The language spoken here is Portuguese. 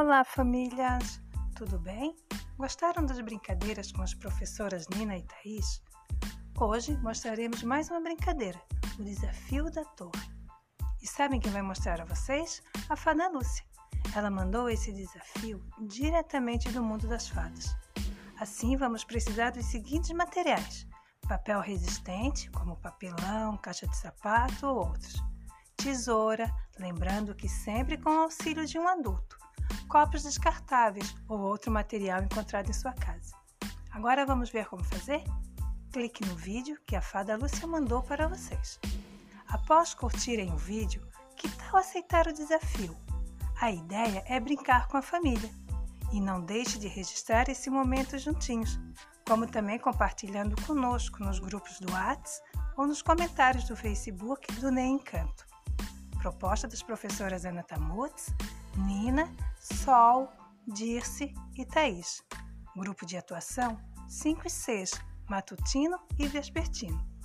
Olá, famílias! Tudo bem? Gostaram das brincadeiras com as professoras Nina e Thaís? Hoje mostraremos mais uma brincadeira, o desafio da torre. E sabem quem vai mostrar a vocês? A fada Lúcia. Ela mandou esse desafio diretamente do mundo das fadas. Assim, vamos precisar dos seguintes materiais: papel resistente, como papelão, caixa de sapato ou outros, tesoura, lembrando que sempre com o auxílio de um adulto copos descartáveis ou outro material encontrado em sua casa. Agora vamos ver como fazer? Clique no vídeo que a fada Lúcia mandou para vocês. Após curtirem o vídeo, que tal aceitar o desafio? A ideia é brincar com a família. E não deixe de registrar esse momento juntinhos, como também compartilhando conosco nos grupos do WhatsApp ou nos comentários do Facebook do Nem Encanto. Proposta das professoras Ana Tamutz, Nina Sol, Dirce e Thaís. Grupo de atuação 5 e 6, matutino e vespertino.